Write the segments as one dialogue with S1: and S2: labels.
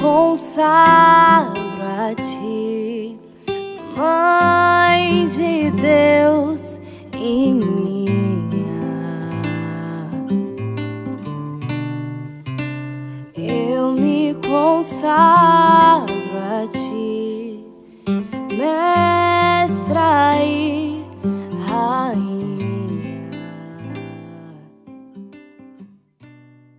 S1: consagro a ti, Mãe de Deus em minha. Eu me consagro a ti,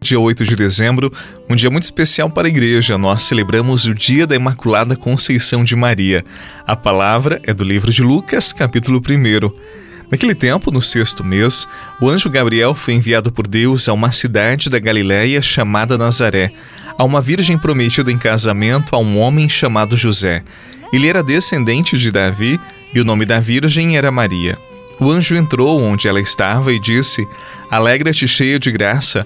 S2: Dia 8 de dezembro, um dia muito especial para a igreja. Nós celebramos o dia da Imaculada Conceição de Maria. A palavra é do livro de Lucas, capítulo 1. Naquele tempo, no sexto mês, o anjo Gabriel foi enviado por Deus a uma cidade da Galiléia chamada Nazaré, a uma virgem prometida em casamento a um homem chamado José. Ele era descendente de Davi e o nome da virgem era Maria. O anjo entrou onde ela estava e disse: Alegra-te, cheia de graça,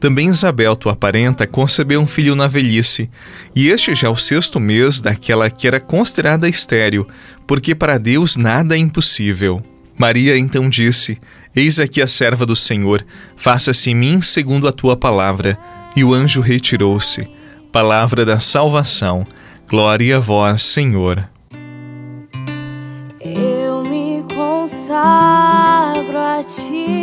S2: Também Isabel, tua parenta, concebeu um filho na velhice, e este já é o sexto mês daquela que era considerada estéril, porque para Deus nada é impossível. Maria então disse: Eis aqui a serva do Senhor, faça-se em mim segundo a tua palavra. E o anjo retirou-se. Palavra da salvação. Glória a vós, Senhor.
S1: Eu me consagro a ti,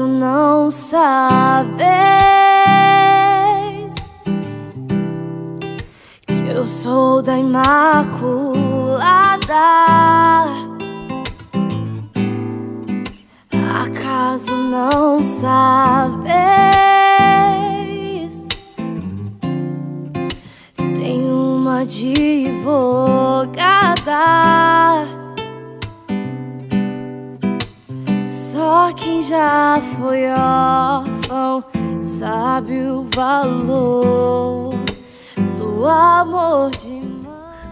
S1: Acaso não sabes que eu sou da Imaculada? Acaso não sabes? Tem uma advogada. Quem já foi órfão sabe o valor do amor de.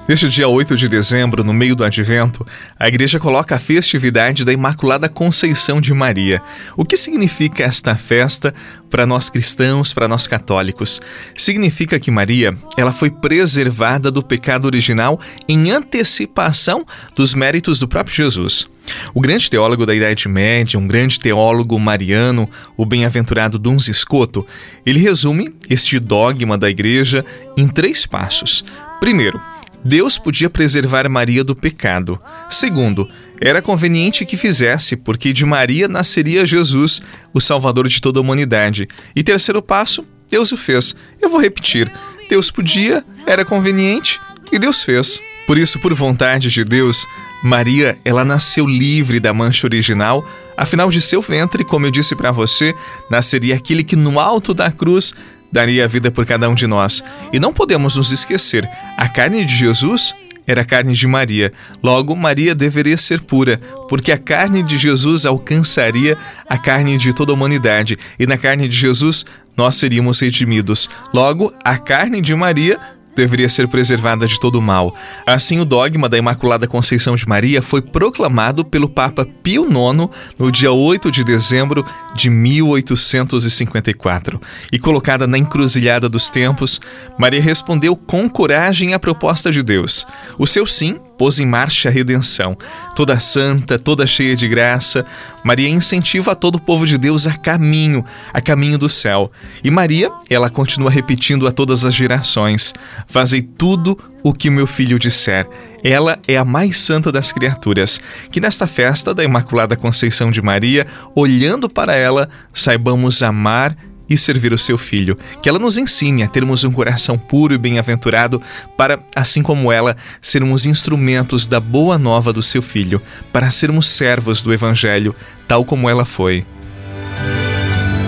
S2: Neste dia 8 de dezembro, no meio do advento, a igreja coloca a festividade da Imaculada Conceição de Maria. O que significa esta festa para nós cristãos, para nós católicos? Significa que Maria, ela foi preservada do pecado original em antecipação dos méritos do próprio Jesus. O grande teólogo da Idade Média, um grande teólogo mariano, o bem-aventurado Duns Scoto, ele resume este dogma da igreja em três passos. Primeiro, Deus podia preservar Maria do pecado. Segundo, era conveniente que fizesse, porque de Maria nasceria Jesus, o Salvador de toda a humanidade. E terceiro passo, Deus o fez. Eu vou repetir: Deus podia, era conveniente e Deus fez. Por isso, por vontade de Deus, Maria, ela nasceu livre da mancha original. Afinal de seu ventre, como eu disse para você, nasceria aquele que no alto da cruz daria a vida por cada um de nós. E não podemos nos esquecer: a carne de Jesus era a carne de Maria. Logo, Maria deveria ser pura, porque a carne de Jesus alcançaria a carne de toda a humanidade, e na carne de Jesus nós seríamos redimidos. Logo, a carne de Maria deveria ser preservada de todo mal. Assim, o dogma da Imaculada Conceição de Maria foi proclamado pelo Papa Pio IX no dia 8 de dezembro de 1854. E colocada na encruzilhada dos tempos, Maria respondeu com coragem à proposta de Deus. O seu sim pôs em marcha a redenção. Toda santa, toda cheia de graça, Maria incentiva todo o povo de Deus a caminho, a caminho do céu. E Maria, ela continua repetindo a todas as gerações: Fazei tudo o que meu filho disser. Ela é a mais santa das criaturas. Que nesta festa da Imaculada Conceição de Maria, olhando para ela, saibamos amar e servir o seu filho. Que ela nos ensine a termos um coração puro e bem-aventurado para, assim como ela, sermos instrumentos da boa nova do seu filho, para sermos servos do evangelho, tal como ela foi.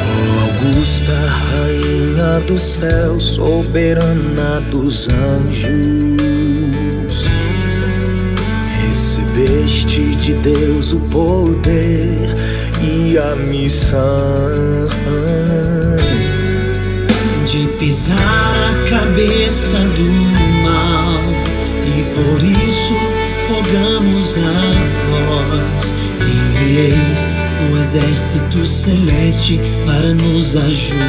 S3: Oh, Augusta, rainha do céu, soberana dos anjos, recebeste de Deus o poder e a missão
S4: de pisar a cabeça do mal e por isso rogamos a vós envieis o exército celeste para nos ajudar.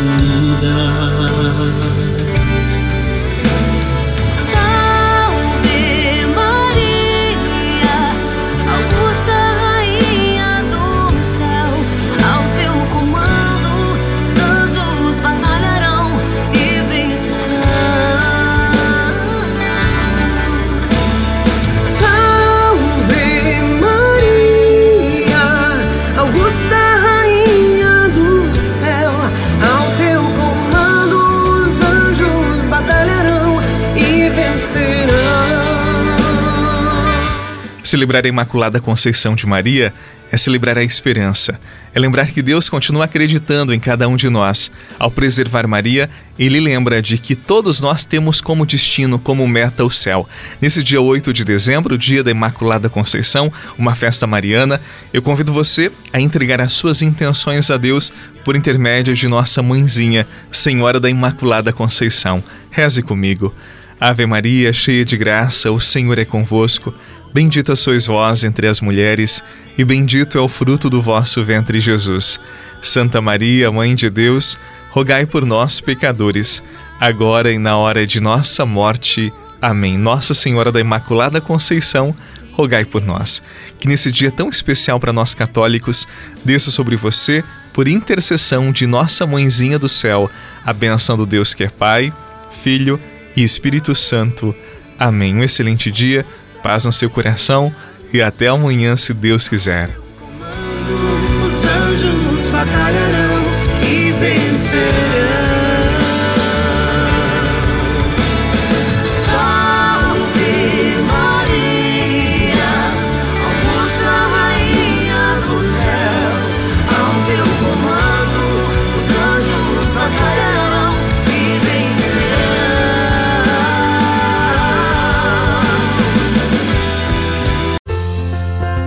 S2: Celebrar a Imaculada Conceição de Maria é celebrar a esperança, é lembrar que Deus continua acreditando em cada um de nós. Ao preservar Maria, ele lembra de que todos nós temos como destino, como meta, o céu. Nesse dia 8 de dezembro, dia da Imaculada Conceição, uma festa mariana, eu convido você a entregar as suas intenções a Deus por intermédio de nossa mãezinha, Senhora da Imaculada Conceição. Reze comigo. Ave Maria, cheia de graça, o Senhor é convosco. Bendita sois vós entre as mulheres, e bendito é o fruto do vosso ventre, Jesus. Santa Maria, Mãe de Deus, rogai por nós, pecadores, agora e na hora de nossa morte. Amém. Nossa Senhora da Imaculada Conceição, rogai por nós. Que nesse dia tão especial para nós católicos, desça sobre você, por intercessão de nossa Mãezinha do céu, a benção do Deus que é Pai, Filho e Espírito Santo. Amém. Um excelente dia paz no seu coração e até amanhã, se Deus quiser.
S3: Os anjos batalharão e vencerão.